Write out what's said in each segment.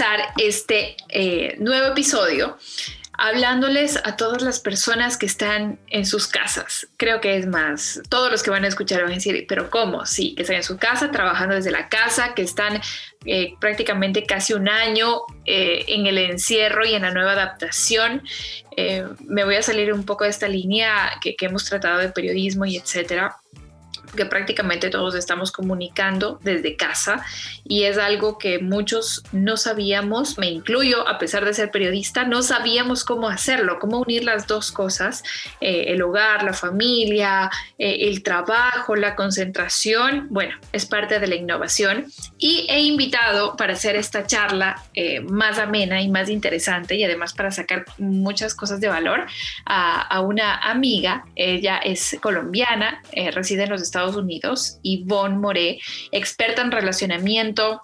empezar este eh, nuevo episodio hablándoles a todas las personas que están en sus casas. Creo que es más, todos los que van a escuchar van a decir, pero ¿cómo? Sí, que están en su casa, trabajando desde la casa, que están eh, prácticamente casi un año eh, en el encierro y en la nueva adaptación. Eh, me voy a salir un poco de esta línea que, que hemos tratado de periodismo y etcétera que prácticamente todos estamos comunicando desde casa y es algo que muchos no sabíamos, me incluyo, a pesar de ser periodista, no sabíamos cómo hacerlo, cómo unir las dos cosas, eh, el hogar, la familia, eh, el trabajo, la concentración, bueno, es parte de la innovación. Y he invitado para hacer esta charla eh, más amena y más interesante y además para sacar muchas cosas de valor a, una amiga, ella es colombiana, reside en los Estados Unidos, Yvonne Moré, experta en relacionamiento,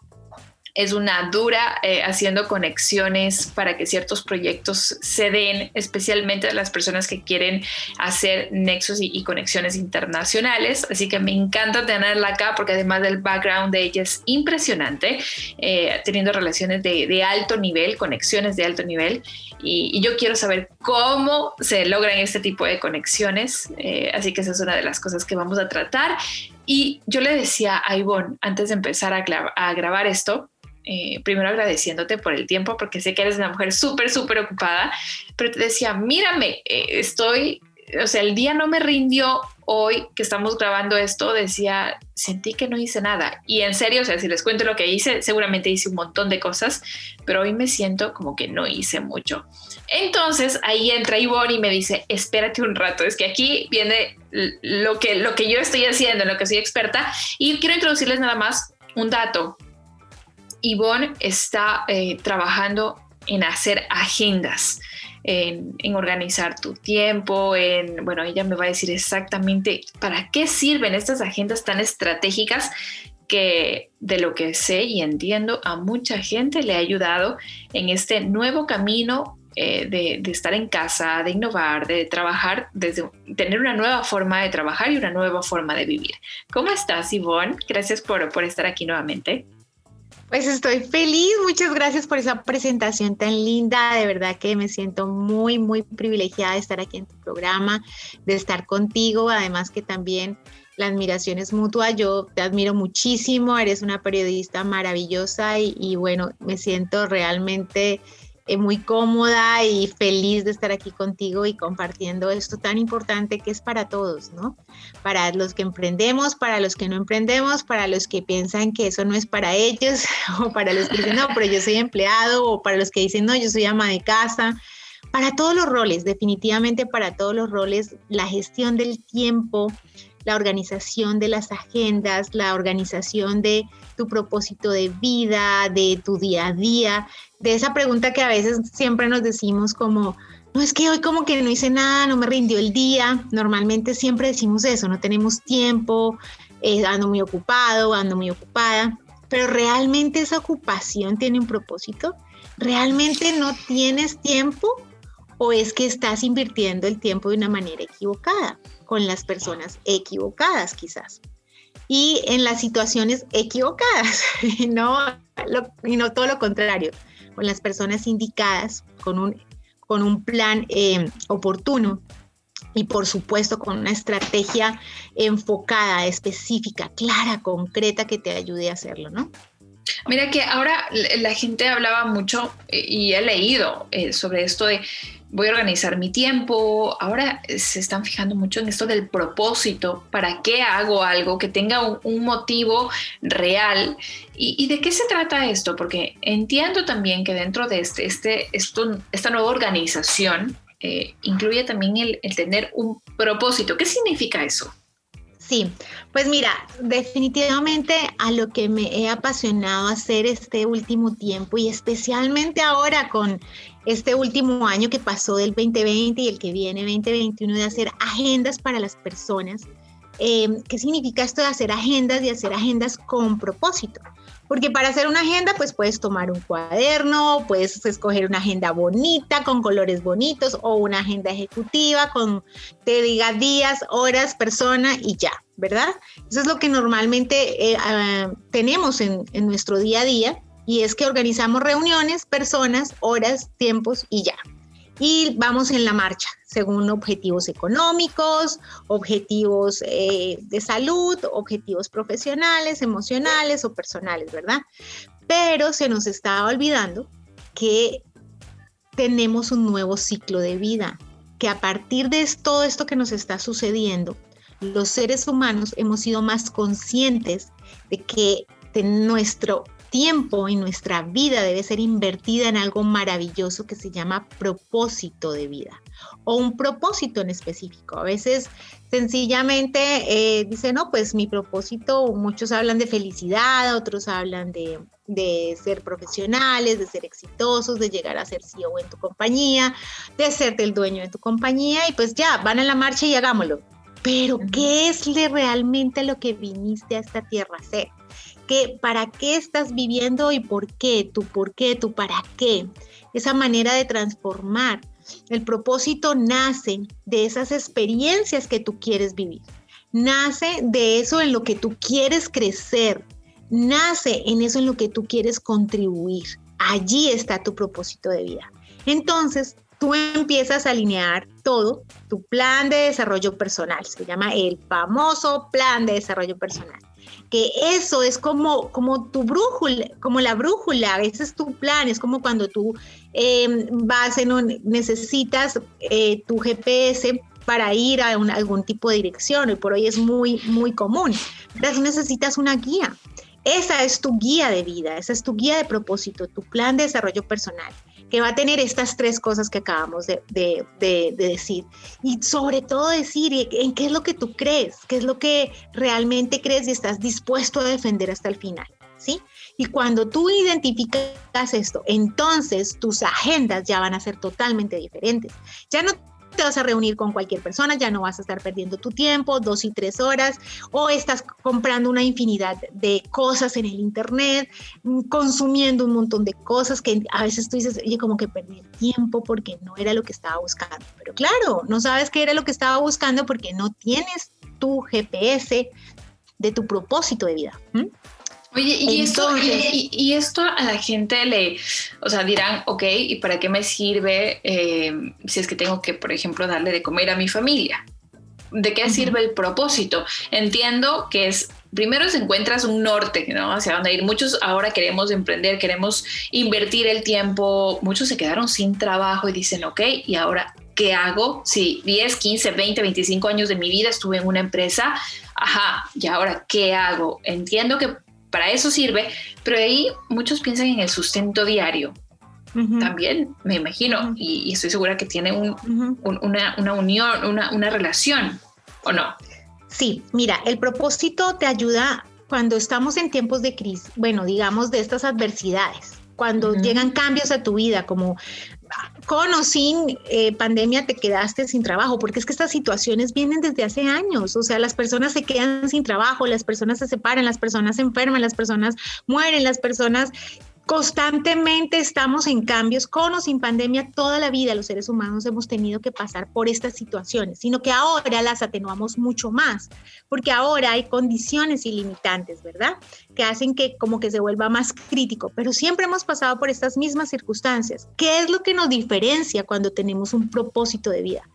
es una dura eh, haciendo conexiones para que ciertos proyectos se den, especialmente a las personas que quieren hacer nexos y, conexiones internacionales. Así que me encanta tenerla acá porque además del background de ella es impresionante, eh, teniendo relaciones de, alto nivel, conexiones de alto nivel. Y, yo quiero saber cómo se logran este tipo de conexiones. Eh, así que esa es una de las cosas que vamos a tratar. Y yo le decía a Ivonne, antes de empezar a grabar esto, eh, primero agradeciéndote por el tiempo, porque sé que eres una mujer súper, súper ocupada, pero te decía, mírame, eh, estoy, o sea, el día no me rindió hoy que estamos grabando esto, decía, sentí que no hice nada. Y en serio, o sea, si les cuento lo que hice, seguramente hice un montón de cosas, pero hoy me siento como que no hice mucho. Entonces ahí entra Ivonne y me dice, espérate un rato, es que aquí viene lo que, lo que yo estoy haciendo, en lo que soy experta, y quiero introducirles nada más un dato Yvonne está eh, trabajando en hacer agendas, en, organizar tu tiempo, en, bueno, ella me va a decir exactamente para qué sirven estas agendas tan estratégicas que de lo que sé y entiendo a mucha gente le ha ayudado en este nuevo camino eh, de, estar en casa, de innovar, de trabajar, desde tener una nueva forma de trabajar y una nueva forma de vivir. ¿Cómo estás, Yvonne? Gracias por, por estar aquí nuevamente. Pues estoy feliz, muchas gracias por esa presentación tan linda, de verdad que me siento muy, muy privilegiada de estar aquí en tu programa, de estar contigo, además que también la admiración es mutua, yo te admiro muchísimo, eres una periodista maravillosa y, bueno, me siento realmente muy cómoda y feliz de estar aquí contigo y compartiendo esto tan importante que es para todos, ¿no? Para los que emprendemos, para los que no emprendemos, para los que piensan que eso no es para ellos, o para los que dicen, no, pero yo soy empleado, o para los que dicen, no, yo soy ama de casa. Para todos los roles, definitivamente para todos los roles, la gestión del tiempo, la organización de las agendas, la organización de tu propósito de vida, de tu día a día, de esa pregunta que a veces siempre nos decimos como, no es que hoy como que no hice nada, no me rindió el día. Normalmente siempre decimos eso, no tenemos tiempo, eh, ando muy ocupado, ando muy ocupada, pero realmente esa ocupación tiene un propósito. ¿Realmente no tienes tiempo o es que estás invirtiendo el tiempo de una manera equivocada? Con las personas equivocadas quizás y en las situaciones equivocadas, no, y no todo lo contrario, con las personas indicadas, con un, con un plan eh, oportuno y por supuesto con una estrategia enfocada, específica, clara, concreta que te ayude a hacerlo, ¿no? Mira que ahora la gente hablaba mucho eh, y he leído eh, sobre esto de voy a organizar mi tiempo. Ahora se están fijando mucho en esto del propósito, para qué hago algo que tenga un, motivo real. ¿Y, de qué se trata esto? Porque entiendo también que dentro de este, este, esto, esta nueva organización eh, incluye también el tener un propósito. ¿Qué significa eso? Sí, pues mira, definitivamente a lo que me he apasionado hacer este último tiempo y especialmente ahora con este último año que pasó del 2020 y el que viene 2021 de hacer agendas para las personas. Em, ¿Qué significa esto de hacer agendas y hacer agendas con propósito? Porque para hacer una agenda, pues puedes tomar un cuaderno, puedes escoger una agenda bonita, con colores bonitos, o una agenda ejecutiva, con te diga días, horas, persona y ya, ¿verdad? Eso es lo que normalmente ah, tenemos en, en nuestro día a día Y es que organizamos reuniones, personas, horas, tiempos y ya. Y vamos en la marcha, según objetivos económicos, objetivos eh, de salud, objetivos profesionales, emocionales o personales, ¿verdad? Pero se nos estaba olvidando que tenemos un nuevo ciclo de vida, que a partir de todo esto que nos está sucediendo, los seres humanos hemos sido más conscientes de que nuestro tiempo y nuestra vida debe ser invertida en algo maravilloso que se llama propósito de vida o un propósito en específico. A veces sencillamente eh, dicen, no, pues mi propósito, muchos hablan de felicidad, otros hablan de, de ser profesionales, de ser exitosos, de llegar a ser CEO en tu compañía, de ser el dueño de tu compañía y pues ya, van a la marcha y hagámoslo. Pero ¿qué es realmente lo que viniste a esta tierra a hacer? ¿Qué, ¿Para qué estás viviendo y por qué? ¿Tu por qué? ¿Tu para qué? Esa manera de transformar. El propósito nace de esas experiencias que tú quieres vivir. Nace de eso en lo que tú quieres crecer. Nace en eso en lo que tú quieres contribuir. Allí está tu propósito de vida. Entonces, tú empiezas a alinear todo, tu plan de desarrollo personal, se llama el famoso plan de desarrollo personal que eso es como, como tu brújula, como la brújula, ese es tu plan, es como cuando tú em, vas en un, necesitas eh, tu GPS para ir a algún tipo de dirección, y por hoy es muy, muy común, pero necesitas una guía. Esa es tu guía de vida, esa es tu guía de propósito, tu plan de desarrollo personal que va a tener estas tres cosas que acabamos de, decir. Y sobre todo decir en qué es lo que tú crees, qué es lo que realmente crees y estás dispuesto a defender hasta el final. ¿Sí? Y cuando tú identificas esto, entonces tus agendas ya van a ser totalmente diferentes. Ya no te vas a reunir con cualquier persona, ya no vas a estar perdiendo tu tiempo, dos y tres horas, o estás comprando una infinidad de cosas en el Internet, mm, consumiendo un montón de cosas que a veces tú dices, oye, como que perdí el tiempo porque no era lo que estaba buscando. Pero claro, no sabes qué era lo que estaba buscando porque no tienes tu GPS de tu propósito de vida. Oye, y, esto, y, esto a la gente le, o sea, dirán, ok, ¿y para qué me sirve eh, si es que tengo que, por ejemplo, darle de comer a mi familia? ¿De qué sirve el propósito? Entiendo que es, primero se encuentras un norte, ¿no? Hacia dónde ir. Muchos ahora queremos emprender, queremos invertir el tiempo. Muchos se quedaron sin trabajo y dicen, ok, ¿y ahora qué hago? Si 10, 15, 20, 25 años de mi vida estuve en una empresa, ajá, ¿y ahora qué hago? Entiendo que para eso sirve, pero ahí muchos piensan en el sustento diario. También, me imagino, y, estoy segura que tiene una, unión, una, una relación, ¿o no? Sí, mira, el propósito te ayuda cuando estamos en tiempos de crisis, bueno, digamos de estas adversidades, cuando llegan cambios a tu vida, como con o sin eh, pandemia te quedaste sin trabajo, porque es que estas situaciones vienen desde hace años, o sea, las personas se quedan sin trabajo, las personas se separan, las personas se enferman, las personas mueren, las personas Constantemente estamos en cambios, con o sin pandemia, toda la vida los seres humanos hemos tenido que pasar por estas situaciones, sino que ahora las atenuamos mucho más, porque ahora hay condiciones ilimitantes, ¿verdad? Que hacen que como que se vuelva más crítico, pero siempre hemos pasado por estas mismas circunstancias. ¿Qué es lo que nos diferencia cuando tenemos un propósito de vida?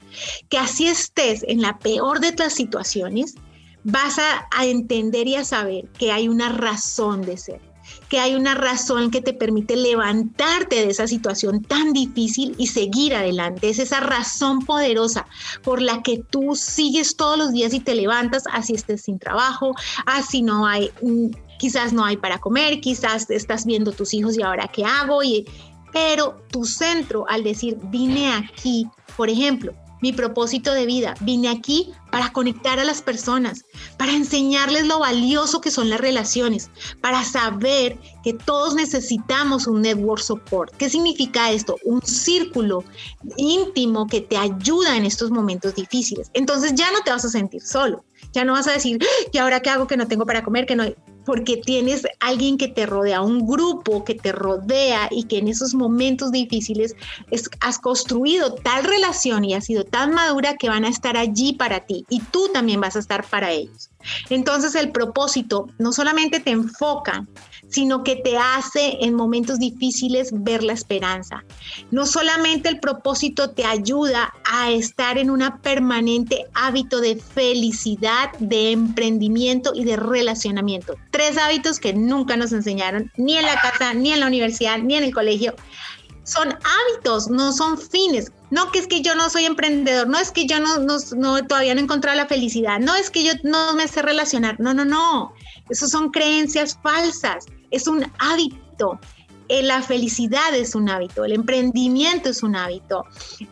Que así estés en la peor de las situaciones, vas a, a entender y a saber que hay una razón de ser que hay una razón que te permite levantarte de esa situación tan difícil y seguir adelante. Es esa razón poderosa por la que tú sigues todos los días y te levantas así estés sin trabajo, así no hay, mm, quizás no hay para comer, quizás estás viendo tus hijos y ahora qué hago. Y, pero tu centro al decir vine aquí, por ejemplo, mi propósito de vida. Vine aquí para conectar a las personas, para enseñarles lo valioso que son las relaciones, para saber que todos necesitamos un network support. ¿Qué significa esto? Un círculo íntimo que te ayuda en estos momentos difíciles. Entonces ya no te vas a sentir solo. Ya no vas a decir, ¿y ahora qué hago que no tengo para comer? Que no porque tienes alguien que te rodea, un grupo que te rodea y que en esos momentos difíciles has construido tal relación y has sido tan madura que van a estar allí para ti y tú también vas a estar para ellos. Entonces el propósito no solamente te enfoca, sino que te hace en momentos difíciles ver la esperanza. No solamente el propósito te ayuda a estar en un permanente hábito de felicidad, de emprendimiento y de relacionamiento. Tres hábitos que nunca nos enseñaron ni en la casa, ni en la universidad, ni en el colegio. Son hábitos, no son fines. No que es que yo no soy emprendedor, no es que yo no, no, todavía no he encontrado la felicidad, no es que yo no me sé relacionar. No, no, no. Esas son creencias falsas es un hábito. Eh, la felicidad es un hábito, el emprendimiento es un hábito,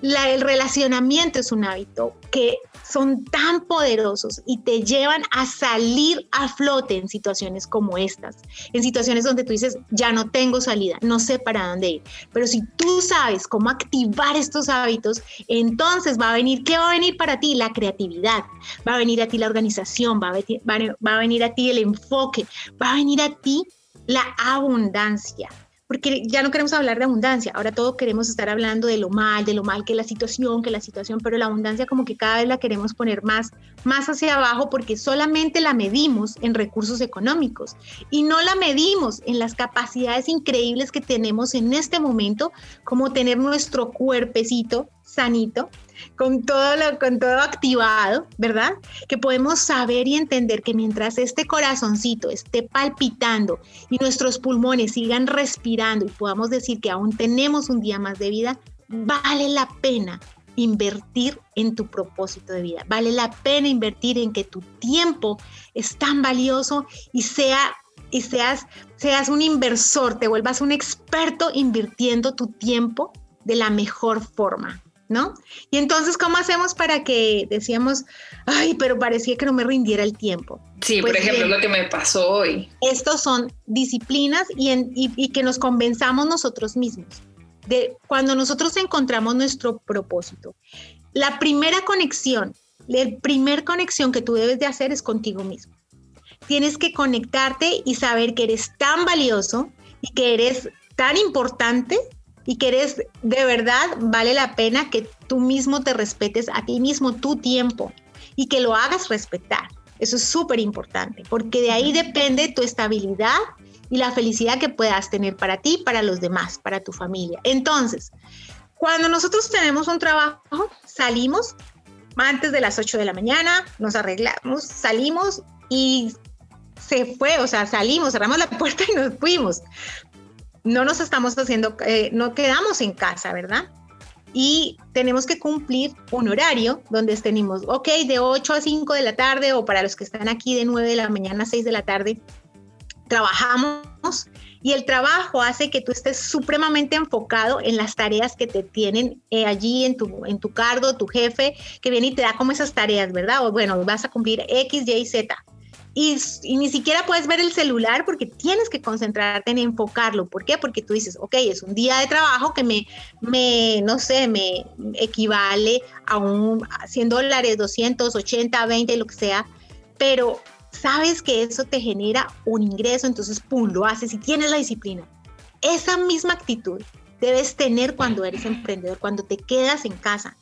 el relacionamiento es un hábito que son tan poderosos y te llevan a salir a flote en situaciones como estas, en situaciones donde tú dices, ya no tengo salida, no sé para dónde ir. Pero si tú sabes cómo activar estos hábitos, entonces va a venir, ¿qué va a venir para ti? La creatividad, va a venir a ti la organización, va a, va a venir a ti el enfoque, va a venir a ti la abundancia. Porque ya no queremos hablar de abundancia, ahora todos queremos estar hablando de lo mal, de lo mal que la situación, que la situación, pero la abundancia como que cada vez la queremos poner más, más hacia abajo porque solamente la medimos en recursos económicos y no la medimos en las capacidades increíbles que tenemos en este momento, como tener nuestro cuerpecito sanito, con todo, lo, con todo activado, ¿verdad? Que podemos saber y entender que mientras este corazoncito esté palpitando y nuestros pulmones sigan respirando y podamos decir que aún tenemos un día más de vida, vale la pena invertir en tu propósito de vida. Vale la pena invertir en que tu tiempo es tan valioso y sea y seas seas un inversor, te vuelvas un experto invirtiendo tu tiempo de la mejor forma. ¿No? Y entonces, ¿cómo hacemos para que decíamos, ay, pero parecía que no me rindiera el tiempo? Sí, por pues ejemplo, lo que me pasó hoy. Estos son disciplinas y, y que nos convenzamos nosotros mismos de cuando nosotros encontramos nuestro propósito. La primera conexión, la primer conexión que tú debes de hacer es contigo mismo. Tienes que conectarte y saber que eres tan valioso y que eres tan importante y que eres de verdad, vale la pena que tú mismo te respetes a ti mismo tu tiempo y que lo hagas respetar. Eso es súper importante, porque de ahí depende tu estabilidad y la felicidad que puedas tener para ti, para los demás, para tu familia. Entonces, cuando nosotros tenemos un trabajo, salimos antes de las 8 de la mañana, nos arreglamos, salimos y se fue, o sea, salimos, cerramos la puerta y nos fuimos no nos estamos haciendo, eh, no quedamos en casa, ¿verdad? Y tenemos que cumplir un horario donde tenemos, ok, de 8 a 5 de la tarde o para los que están aquí de 9 de la mañana a 6 de la tarde, trabajamos y el trabajo hace que tú estés supremamente enfocado en las tareas que te tienen eh, allí en tu, en tu cargo, tu jefe, que viene y te da como esas tareas, ¿verdad? O bueno, vas a cumplir X, Y, Z y, ni siquiera puedes ver el celular porque tienes que concentrarte en enfocarlo. ¿Por qué? Porque tú dices, ok, es un día de trabajo que me, me no sé, me equivale a un 100 dólares, 280, 20, lo que sea, pero sabes que eso te genera un ingreso, entonces, pum, lo haces y tienes la disciplina. Esa misma actitud debes tener cuando eres emprendedor, cuando te quedas en casa.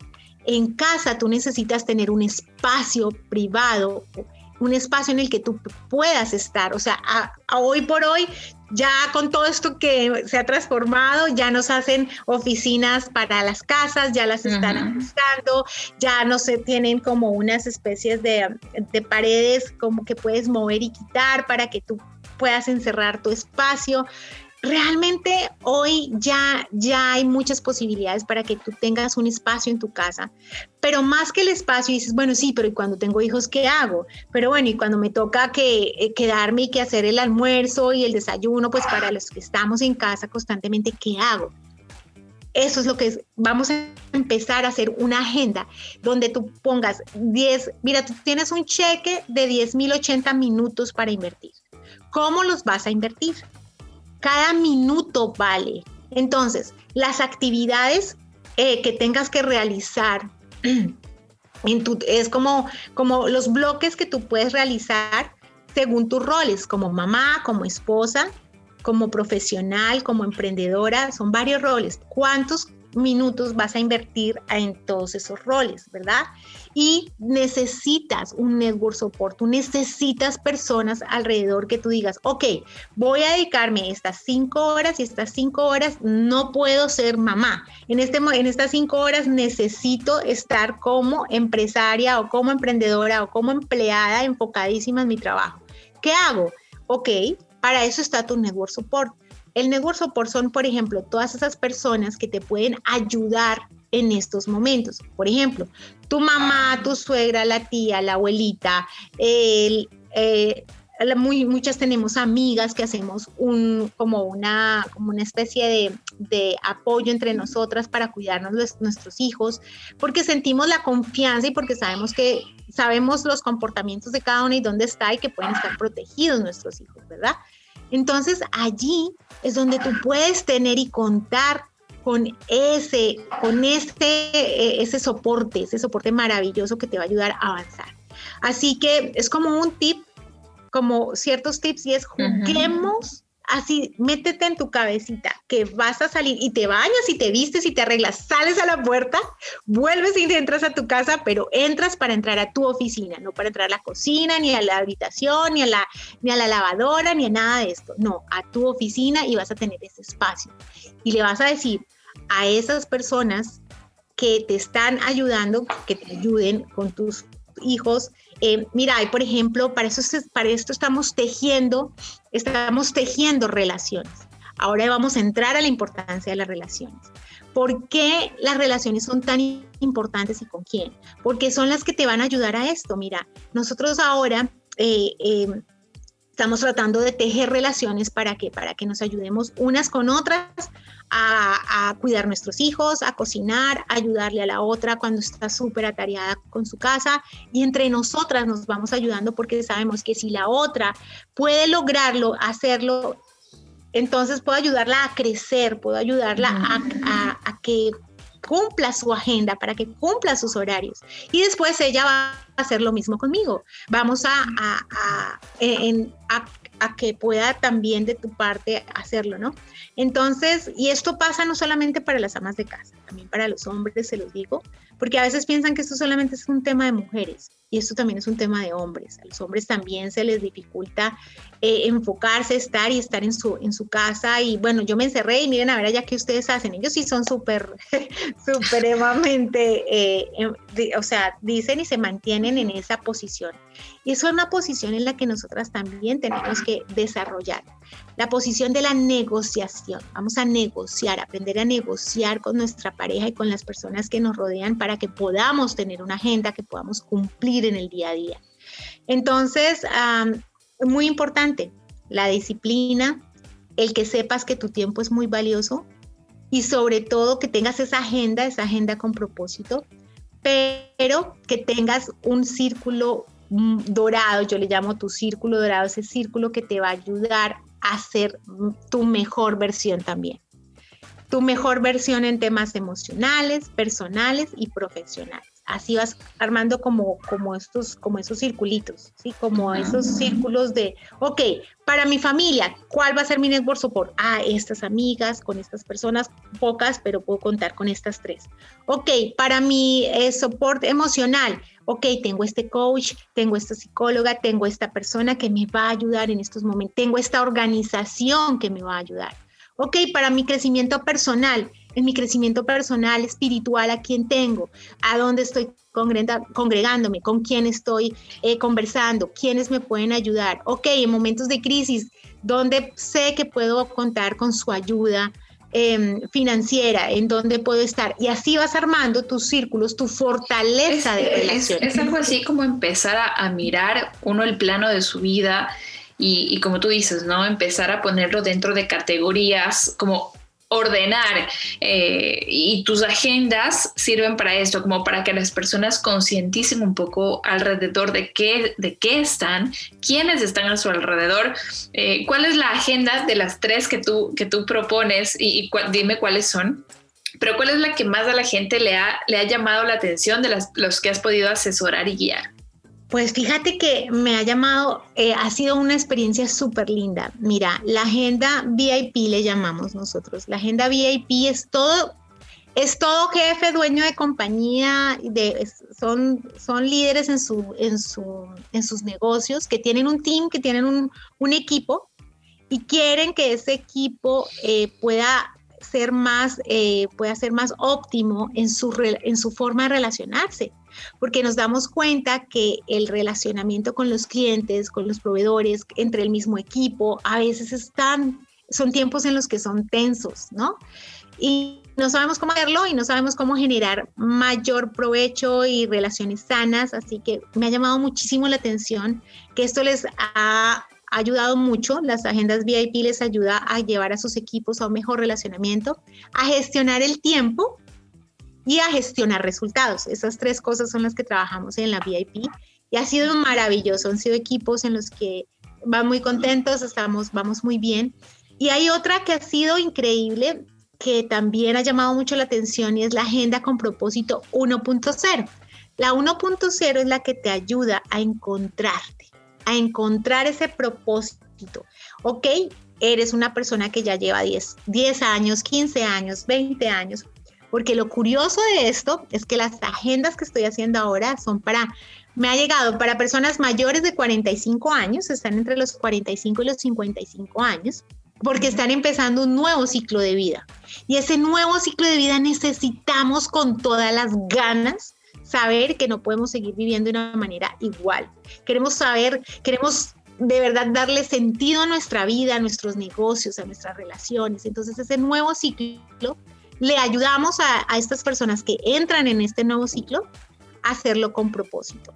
En casa tú necesitas tener un espacio privado un espacio en el que tú puedas estar. O sea, a, hoy por hoy, ya con todo esto que se ha transformado, ya nos hacen oficinas para las casas, ya las están ajustando, ya no se tienen como unas especies de, de paredes como que puedes mover y quitar para que tú puedas encerrar tu espacio realmente hoy ya, ya hay muchas posibilidades para que tú tengas un espacio en tu casa, pero más que el espacio dices, bueno, sí, pero ¿y cuando tengo hijos qué hago? Pero bueno, y cuando me toca que eh, quedarme y que hacer el almuerzo y el desayuno, pues para los que estamos en casa constantemente, ¿qué hago? Eso es lo que es. Vamos a empezar a hacer una agenda donde tú pongas 10, mira, tú tienes un cheque de 10.080 minutos para invertir. ¿Cómo los vas a invertir? Cada minuto vale. Entonces, las actividades eh, que tengas que realizar es como, como los bloques que tú puedes realizar según tus roles, como mamá, como esposa, como profesional, como emprendedora, son varios roles. ¿Cuántos minutos vas a invertir en todos esos roles, verdad? Y necesitas un network support, necesitas personas alrededor que tú digas, ok, voy a dedicarme estas cinco horas y estas cinco horas no puedo ser mamá. En, este, en estas cinco horas necesito estar como empresaria o como emprendedora o como empleada enfocadísima en mi trabajo. ¿Qué hago? Ok, para eso está tu network support el network support son, por ejemplo, todas esas personas que te pueden ayudar en estos momentos. Por ejemplo, tu mamá, tu suegra, la tía, la abuelita, eh, muchas tenemos amigas que hacemos como, una, especie de, apoyo entre nosotras para cuidarnos nuestros hijos, porque sentimos la confianza y porque sabemos que sabemos los comportamientos de cada una y dónde está y que pueden estar protegidos nuestros hijos, ¿verdad? Entonces allí es donde tú puedes tener y contar con ese, con ese, eh, ese soporte, ese soporte maravilloso que te va a ayudar a avanzar. Así que es como un tip, como ciertos tips y es juguemos así, métete en tu cabecita que vas a salir y te bañas y te vistes y te arreglas, sales a la puerta, vuelves y entras a tu casa, pero entras para entrar a tu oficina, no para entrar a la cocina, ni a la habitación, ni a la, ni a la lavadora, ni a nada de esto. No, a tu oficina y vas a tener ese espacio. Y le vas a decir a esas personas que te están ayudando, que te ayuden con tus hijos. Eh, mira, por ejemplo, para, eso, esto estamos tejiendo, estamos tejiendo relaciones. Ahora vamos a entrar a la importancia de las relaciones. ¿Por qué las relaciones son tan importantes y con quién? Porque son las que te van a ayudar a esto. Mira, nosotros ahora eh, em, estamos tratando de tejer relaciones para que, para que nos ayudemos unas con otras a, cuidar nuestros hijos, a cocinar, a ayudarle a la otra cuando está súper atareada con su casa. Y entre nosotras nos vamos ayudando porque sabemos que si la otra puede lograrlo, hacerlo, entonces puedo ayudarla a crecer, puedo ayudarla a, que cumpla su agenda, para que cumpla sus horarios. Y después ella va a hacer lo mismo conmigo. Vamos a, a, a que pueda también de tu parte hacerlo, ¿no? Entonces, y esto pasa no solamente para las amas de casa, también para los hombres, se los digo, porque a veces piensan que esto solamente es un tema de mujeres y esto también es un tema de hombres. A los hombres también se les dificulta eh, enfocarse, estar y estar en su, en su casa. Y bueno, yo me encerré y miren a ver allá qué ustedes hacen. Ellos sí son súper, supremamente, eh, em, o sea, dicen y se mantienen en esa posición. Y eso es una posición en la que nosotras también tenemos que desarrollar. La posición de la negociación. Vamos a negociar, aprender a negociar con nuestra pareja y con las personas que nos rodean para que podamos tener una agenda que podamos cumplir en el día a día. Entonces, muy importante, la disciplina, el que sepas que tu tiempo es muy valioso y sobre todo que tengas esa agenda, esa agenda con propósito, pero que tengas un círculo mm, dorado, yo le llamo tu círculo dorado, ese círculo que te va a ayudar a ser tu mejor versión también. Tu mejor versión en temas emocionales, personales y profesionales así vas armando como, como, estos, como esos circulitos, ¿sí? Como esos círculos de, ok, para mi familia, ¿cuál va a ser mi network support? Ah, estas amigas, con estas personas, pocas, pero puedo contar con estas tres. Ok, para mi eh, soporte emocional, ok, tengo este coach, tengo esta psicóloga, tengo esta persona que me va a ayudar en estos momentos, tengo esta organización que me va a ayudar. Ok, para mi crecimiento personal, en mi crecimiento personal, espiritual, a quién tengo, a dónde estoy congregándome, con quién estoy eh, conversando, quiénes me pueden ayudar. Ok, en momentos de crisis, ¿dónde sé que puedo contar con su ayuda em, financiera, en dónde puedo estar. Y así vas armando tus círculos, tu fortaleza de relaciones. Es, algo así como empezar a, mirar uno el plano de su vida. Y, y, como tú dices, ¿no? Empezar a ponerlo dentro de categorías como ordenar eh, y tus agendas sirven para esto, como para que las personas concienticen un poco alrededor de qué, de qué están, quiénes están a su alrededor, eh, cuál es la agenda de las tres que tú, que tú propones y, dime cuáles son. Pero cuál es la que más a la gente le ha, le ha llamado la atención de los que has podido asesorar y guiar. Pues fíjate que me ha llamado, eh, ha sido una experiencia súper linda. Mira, la agenda VIP le llamamos nosotros. La agenda VIP es todo, es todo jefe, dueño de compañía, de, son, son líderes en, su, en, su, en sus negocios, que tienen un team, que tienen un, un equipo y quieren que ese equipo eh, pueda ser más, eh, pueda ser más óptimo en su, en su forma de relacionarse porque nos damos cuenta que el relacionamiento con los clientes, con los proveedores, entre el mismo equipo, a veces están, son tiempos en los que son tensos, ¿no? Y no sabemos cómo hacerlo y no sabemos cómo generar mayor provecho y relaciones sanas, así que me ha llamado muchísimo la atención que esto les ha ayudado mucho, las agendas VIP les ayuda a llevar a sus equipos a un mejor relacionamiento, a gestionar el tiempo y a gestionar resultados. Esas tres cosas son las que trabajamos en la VIP y ha sido maravilloso. Han sido equipos en los que van muy contentos, estamos, vamos muy bien. Y hay otra que ha sido increíble, que también ha llamado mucho la atención y es la agenda con propósito 1.0. La 1.0 es la que te ayuda a encontrarte, a encontrar ese propósito. ¿Ok? Eres una persona que ya lleva 10, 10 años, 15 años, 20 años, porque lo curioso de esto es que las agendas que estoy haciendo ahora son para, me ha llegado para personas mayores de 45 años, están entre los 45 y los 55 años, porque están empezando un nuevo ciclo de vida. Y ese nuevo ciclo de vida necesitamos con todas las ganas saber que no podemos seguir viviendo de una manera igual. Queremos saber, queremos de verdad darle sentido a nuestra vida, a nuestros negocios, a nuestras relaciones. Entonces ese nuevo ciclo le ayudamos a, estas personas que entran en este nuevo ciclo a hacerlo con propósito,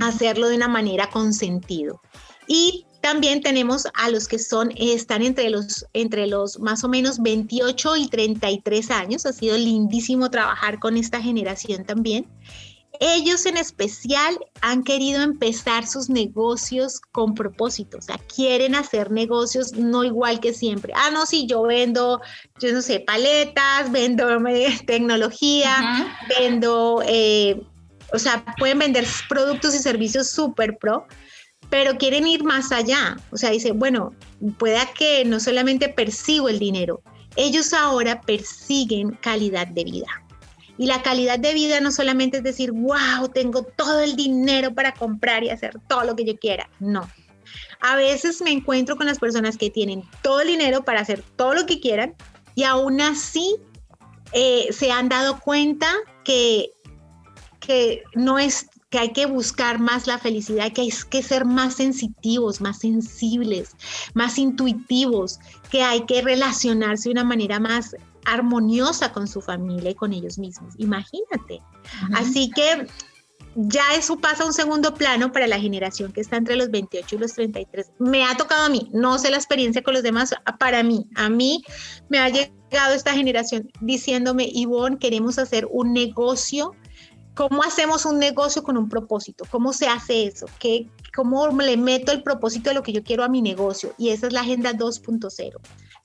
hacerlo de una manera con sentido. Y también tenemos a los que son, están entre los, entre los más o menos 28 y 33 años. Ha sido lindísimo trabajar con esta generación también. Ellos en especial han querido empezar sus negocios con propósito, o sea, quieren hacer negocios no igual que siempre. Ah, no, sí, yo vendo, yo no sé, paletas, vendo tecnología, vendo, eh, o sea, pueden vender productos y servicios súper pro, pero quieren ir más allá. O sea, dice, bueno, pueda que no solamente persigo el dinero, ellos ahora persiguen calidad de vida. Y la calidad de vida no solamente es decir, wow, tengo todo el dinero para comprar y hacer todo lo que yo quiera. No. A veces me encuentro con las personas que tienen todo el dinero para hacer todo lo que quieran y aún así eh, se han dado cuenta que, que no es que hay que buscar más la felicidad, que hay que ser más sensitivos, más sensibles, más intuitivos, que hay que relacionarse de una manera más armoniosa con su familia y con ellos mismos. Imagínate. Así que ya eso pasa a un segundo plano para la generación que está entre los 28 y los 33. Me ha tocado a mí, no sé la experiencia con los demás, para mí, a mí me ha llegado esta generación diciéndome, Ivonne, queremos hacer un negocio. ¿Cómo hacemos un negocio con un propósito? ¿Cómo se hace eso? ¿Qué, ¿Cómo le meto el propósito de lo que yo quiero a mi negocio? Y esa es la Agenda 2.0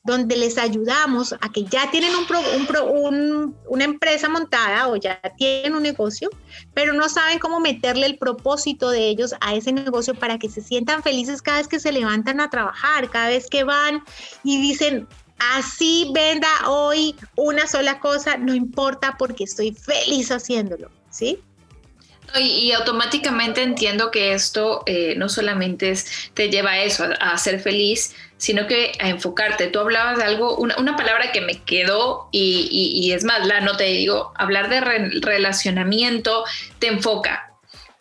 donde les ayudamos a que ya tienen un, una empresa montada o ya tienen un negocio, pero no saben cómo meterle el propósito de ellos a ese negocio para que se sientan felices cada vez que se levantan a trabajar, cada vez que van y dicen, así venda hoy una sola cosa, no importa porque estoy feliz haciéndolo, ¿sí? Y, automáticamente entiendo que esto eh, no solamente te lleva a eso, a, ser feliz, sino que a enfocarte. Tú hablabas de algo, una, palabra que me quedó y, es más, la no te digo, hablar de relacionamiento te enfoca,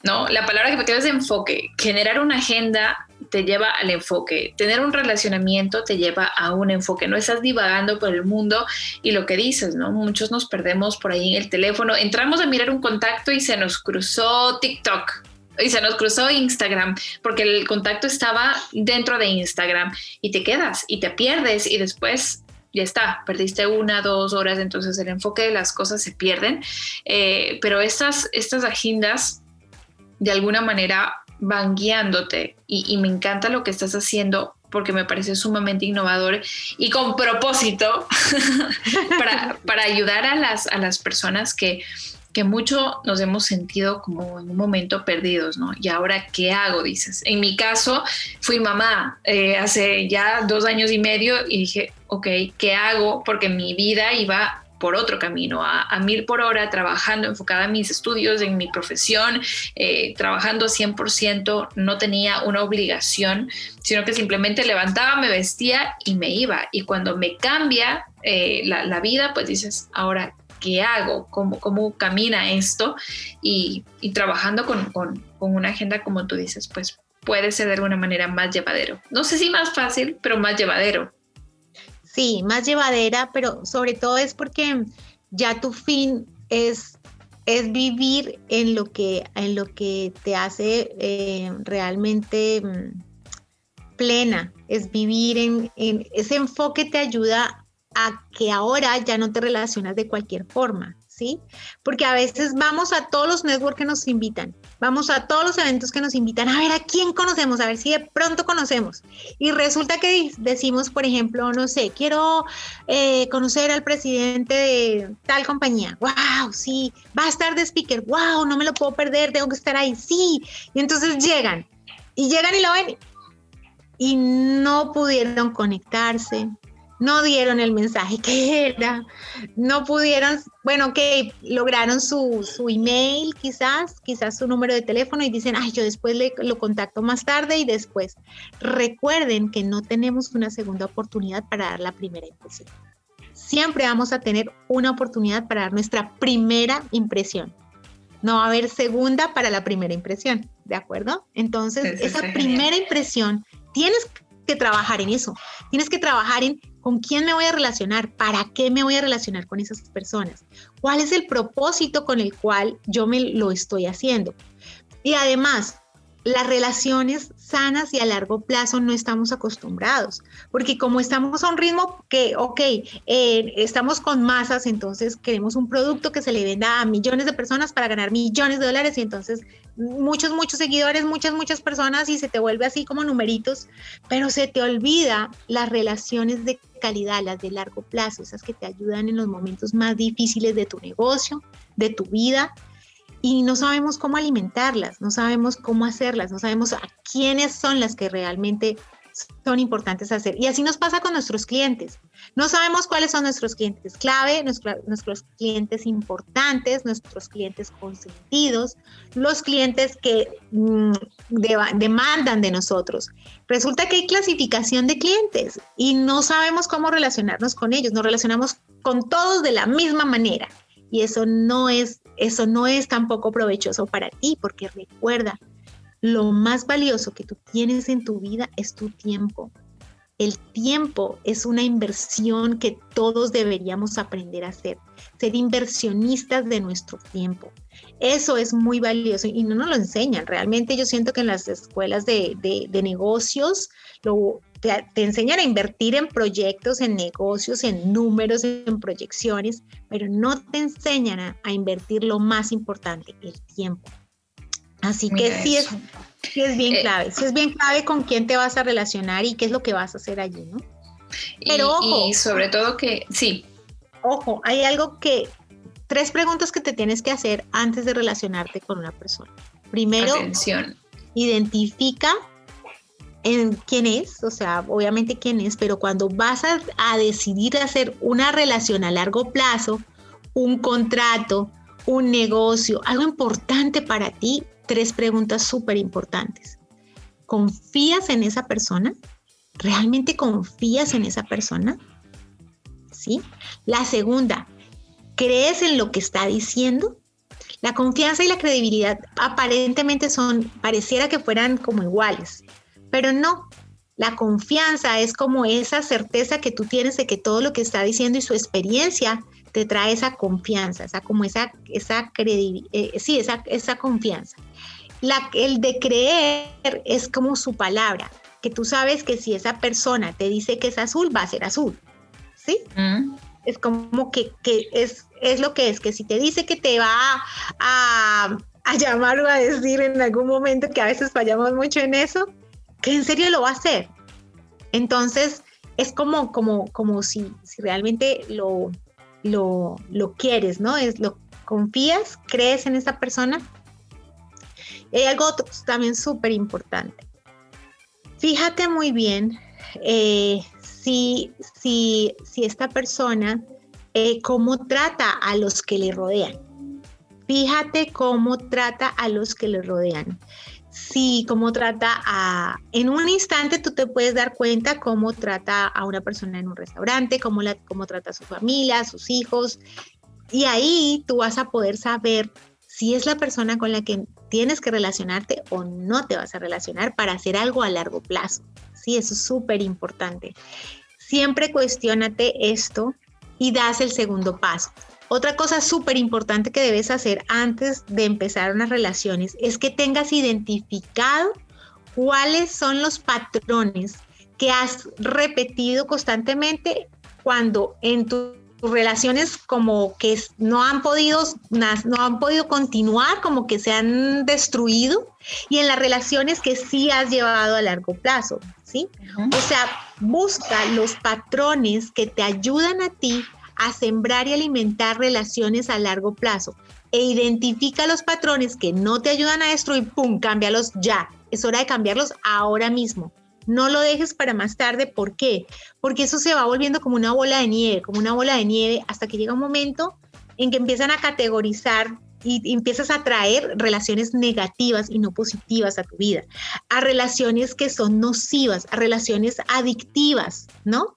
¿no? La palabra que me quedó es enfoque. Generar una agenda te lleva al enfoque. Tener un relacionamiento te lleva a un enfoque. No estás divagando por el mundo y lo que dices, ¿no? Muchos nos perdemos por ahí en el teléfono. Entramos a mirar un contacto y se nos cruzó TikTok. Y se nos cruzó Instagram porque el contacto estaba dentro de Instagram y te quedas y te pierdes y después ya está, perdiste una, dos horas, entonces el enfoque de las cosas se pierden. Eh, pero estas, estas agendas de alguna manera van guiándote y, me encanta lo que estás haciendo porque me parece sumamente innovador y con propósito para, ayudar a las, a las personas que que mucho nos hemos sentido como en un momento perdidos, ¿no? Y ahora, ¿qué hago? Dices. En mi caso, fui mamá eh, hace ya dos años y medio y dije, ok, ¿qué hago? Porque mi vida iba por otro camino, a, mil por hora, trabajando, enfocada en mis estudios, en mi profesión, eh, trabajando 100%, no tenía una obligación, sino que simplemente levantaba, me vestía y me iba. Y cuando me cambia eh, la, vida, pues dices, ahora, ¿qué hago? ¿Cómo, cómo camina esto? Y, trabajando con, con, una agenda, como tú dices, pues puede ser de alguna manera más llevadero. No sé si más fácil, pero más llevadero. Sí, más llevadera, pero sobre todo es porque ya tu fin es, es vivir en lo, que, en lo que te hace eh, realmente mm, plena, es vivir en, en ese enfoque te ayuda a que ahora ya no te relacionas de cualquier forma, ¿sí? Porque a veces vamos a todos los networks que nos invitan, vamos a todos los eventos que nos invitan, a ver a quién conocemos, a ver si de pronto conocemos. Y resulta que decimos, por ejemplo, no sé, quiero eh, conocer al presidente de tal compañía. ¡Wow! Sí, va a estar de speaker. ¡Wow! No me lo puedo perder, tengo que estar ahí. Sí. Y entonces llegan, y llegan y lo ven y no pudieron conectarse, no dieron el mensaje que era, no pudieron, bueno, que lograron su, su, email quizás, quizás su número de teléfono y dicen, ay, yo después le, lo contacto más tarde y después. Recuerden que no tenemos una segunda oportunidad para dar la primera impresión. Siempre vamos a tener una oportunidad para dar nuestra primera impresión. No va a haber segunda para la primera impresión, ¿de acuerdo? Entonces, esa primera impresión, tienes que trabajar en eso. Tienes que trabajar en ¿Con quién me voy a relacionar? ¿Para qué me voy a relacionar con esas personas? ¿Cuál es el propósito con el cual yo me lo estoy haciendo? Y además, las relaciones sanas y a largo plazo no estamos acostumbrados, porque como estamos a un ritmo que, ok, eh, estamos con masas, entonces queremos un producto que se le venda a millones de personas para ganar millones de dólares y entonces muchos, muchos seguidores, muchas, muchas personas y se te vuelve así como numeritos, pero se te olvida las relaciones de calidad, las de largo plazo, esas que te ayudan en los momentos más difíciles de tu negocio, de tu vida y no sabemos cómo alimentarlas, no sabemos cómo hacerlas, no sabemos a quiénes son las que realmente son importantes hacer. Y así nos pasa con nuestros clientes. No sabemos cuáles son nuestros clientes clave, nuestros clientes importantes, nuestros clientes consentidos, los clientes que mm, demandan de nosotros. Resulta que hay clasificación de clientes y no sabemos cómo relacionarnos con ellos. Nos relacionamos con todos de la misma manera y eso no es eso no es tampoco provechoso para ti, porque recuerda, lo más valioso que tú tienes en tu vida es tu tiempo. El tiempo es una inversión que todos deberíamos aprender a hacer, ser inversionistas de nuestro tiempo. Eso es muy valioso y no nos lo enseñan. Realmente yo siento que en las escuelas de, de negocios lo, te, enseñan a invertir en proyectos, en negocios, en números, en proyecciones, pero no te enseñan a, invertir lo más importante, el tiempo. Así que sí es, es bien eh, clave, sí es bien clave con quién te vas a relacionar y qué es lo que vas a hacer allí, ¿no? Pero ojo. Y sobre todo que, sí. Ojo, hay algo que, tres preguntas que te tienes que hacer antes de relacionarte con una persona. Primero, identifica en quién es, o sea, obviamente quién es, pero cuando vas a, decidir hacer una relación a largo plazo, un contrato, un negocio, algo importante para ti, tres preguntas súper importantes. ¿Confías en esa persona? ¿Realmente confías en esa persona? ¿Sí? La segunda, ¿crees en lo que está diciendo? La confianza y la credibilidad aparentemente son, pareciera que fueran como iguales, pero no, la confianza es como esa certeza que tú tienes de que todo lo que está diciendo y su experiencia te trae esa confianza, esa como esa, esa credibilidad, eh, sí, esa, esa confianza. La, el de creer es como su palabra, que tú sabes que si esa persona te dice que es azul, va a ser azul, ¿sí? Mm. Es como que, que, es, es lo que es, que si te dice que te va a, a llamar o a decir en algún momento, que a veces fallamos mucho en eso, que en serio lo va a hacer. Entonces, es como, como, como si, si realmente lo, lo, lo, quieres, ¿no? Es lo, ¿Confías? ¿Crees en esa persona? Hay algo también súper importante. Fíjate muy bien eh, si, si, si, esta persona, eh, cómo trata a los que le rodean. Fíjate cómo trata a los que le rodean. Sí, cómo trata a... En un instante tú te puedes dar cuenta cómo trata a una persona en un restaurante, cómo, la, cómo trata a su familia, sus hijos. Y ahí tú vas a poder saber si es la persona con la que tienes que relacionarte o no te vas a relacionar para hacer algo a largo plazo. Sí, eso es súper importante. Siempre cuestionate esto y das el segundo paso. Otra cosa súper importante que debes hacer antes de empezar unas relaciones es que tengas identificado cuáles son los patrones que has repetido constantemente cuando en tus relaciones como que no han podido no han podido continuar, como que se han destruido y en las relaciones que sí has llevado a largo plazo, ¿sí? O sea, busca los patrones que te ayudan a ti a sembrar y alimentar relaciones a largo plazo e identifica los patrones que no te ayudan a destruir, ¡pum!, cámbialos ya. Es hora de cambiarlos ahora mismo. No lo dejes para más tarde. ¿Por qué? Porque eso se va volviendo como una bola de nieve, como una bola de nieve, hasta que llega un momento en que empiezan a categorizar y empiezas a traer relaciones negativas y no positivas a tu vida, a relaciones que son nocivas, a relaciones adictivas, ¿no?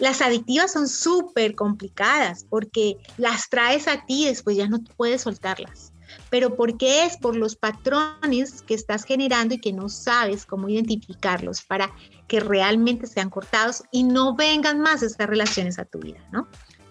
Las adictivas son súper complicadas porque las traes a ti y después ya no puedes soltarlas. Pero ¿por qué es? Por los patrones que estás generando y que no sabes cómo identificarlos para que realmente sean cortados y no vengan más estas relaciones a tu vida, ¿no?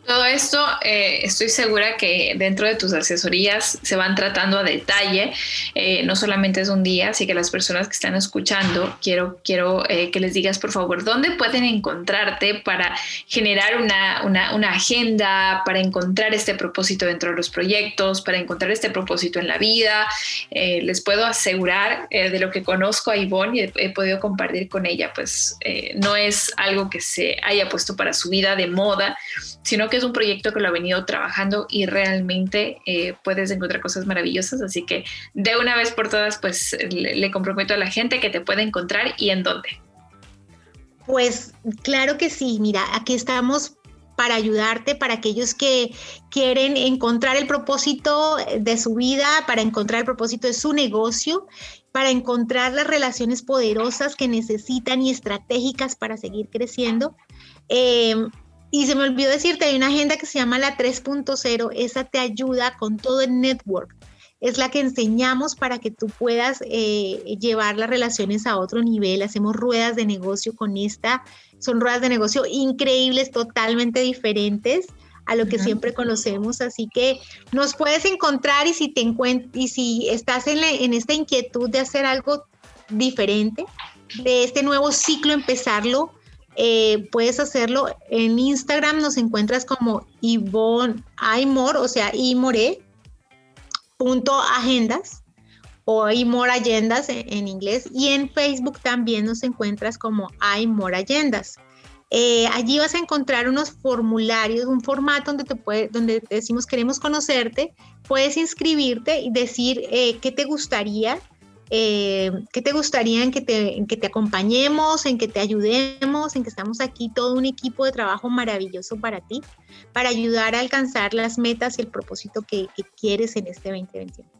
Todo esto eh, estoy segura que dentro de tus asesorías se van tratando a detalle, eh, no solamente es un día, así que las personas que están escuchando, quiero, quiero eh, que les digas por favor dónde pueden encontrarte para generar una, una, una, agenda, para encontrar este propósito dentro de los proyectos, para encontrar este propósito en la vida. les puedo asegurar de lo que conozco a Ivonne y he, he podido compartir con ella, pues no es algo que se haya puesto para su vida de moda, sino que es un proyecto que lo ha venido trabajando y realmente eh, puedes encontrar cosas maravillosas. Así que de una vez por todas, pues le, comprometo a la gente que te puede encontrar y en dónde. Pues claro que sí, mira, aquí estamos para ayudarte, para aquellos que quieren encontrar el propósito de su vida, para encontrar el propósito de su negocio, para encontrar las relaciones poderosas que necesitan y estratégicas para seguir creciendo. Eh, y se me olvidó decirte, hay una agenda que se llama la 3.0, esa te ayuda con todo el network. Es la que enseñamos para que tú puedas eh, llevar las relaciones a otro nivel. Hacemos ruedas de negocio con esta. Son ruedas de negocio increíbles, totalmente diferentes a lo que siempre conocemos. Así que nos puedes encontrar y si te y si estás en, en esta inquietud de hacer algo diferente, de este nuevo ciclo, empezarlo eh, puedes hacerlo. En Instagram, nos encuentras como Ivonne Aymor, o sea, Imore, punto agendas o Imor Agendas en, inglés. Y en Facebook también nos encuentras como Aymor Agendas. Eh, allí vas a encontrar unos formularios, un formato donde te, puede, donde decimos queremos conocerte, puedes inscribirte y decir eh, qué te gustaría eh, ¿Qué te gustaría en que te, que te acompañemos, en que te ayudemos, en que estamos aquí todo un equipo de trabajo maravilloso para ti, para ayudar a alcanzar las metas y el propósito que, que quieres en este 2021?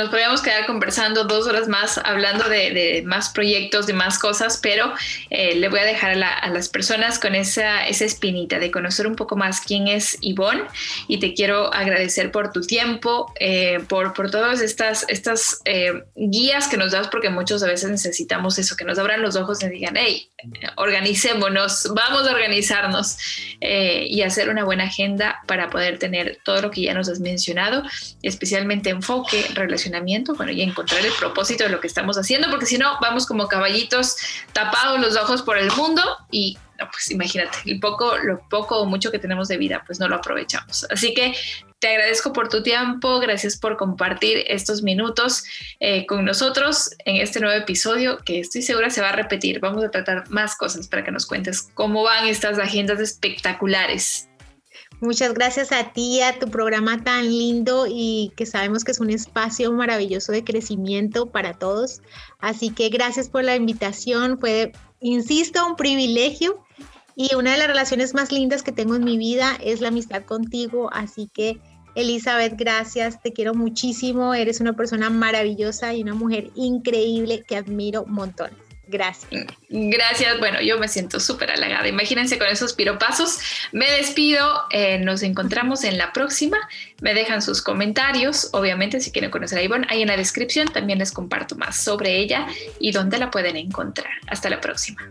Nos podríamos quedar conversando dos horas más hablando de, más proyectos, de más cosas, pero eh, le voy a dejar a, las personas con esa, esa, espinita de conocer un poco más quién es Ivonne y te quiero agradecer por tu tiempo, eh, por, por todas estas, estas eh, guías que nos das, porque muchas veces necesitamos eso, que nos abran los ojos y digan, hey, organicémonos, vamos a organizarnos y hacer una buena agenda para poder tener todo lo que ya nos has mencionado, especialmente enfoque, relación bueno, y encontrar el propósito de lo que estamos haciendo, porque si no, vamos como caballitos tapados los ojos por el mundo y pues imagínate, el poco, lo poco o mucho que tenemos de vida, pues no lo aprovechamos. Así que te agradezco por tu tiempo, gracias por compartir estos minutos eh, con nosotros en este nuevo episodio que estoy segura se va a repetir. Vamos a tratar más cosas para que nos cuentes cómo van estas agendas espectaculares Muchas gracias a ti, a tu programa tan lindo y que sabemos que es un espacio maravilloso de crecimiento para todos. Así que gracias por la invitación. Fue, insisto, un privilegio y una de las relaciones más lindas que tengo en mi vida es la amistad contigo. Así que, Elizabeth, gracias. Te quiero muchísimo. Eres una persona maravillosa y una mujer increíble que admiro montones. Gracias. Gracias. Bueno, yo me siento súper halagada. Imagínense con esos piropazos. Me despido. Eh, nos encontramos en la próxima. Me dejan sus comentarios. Obviamente, si quieren conocer a Ivonne, ahí en la descripción también les comparto más sobre ella y dónde la pueden encontrar. Hasta la próxima.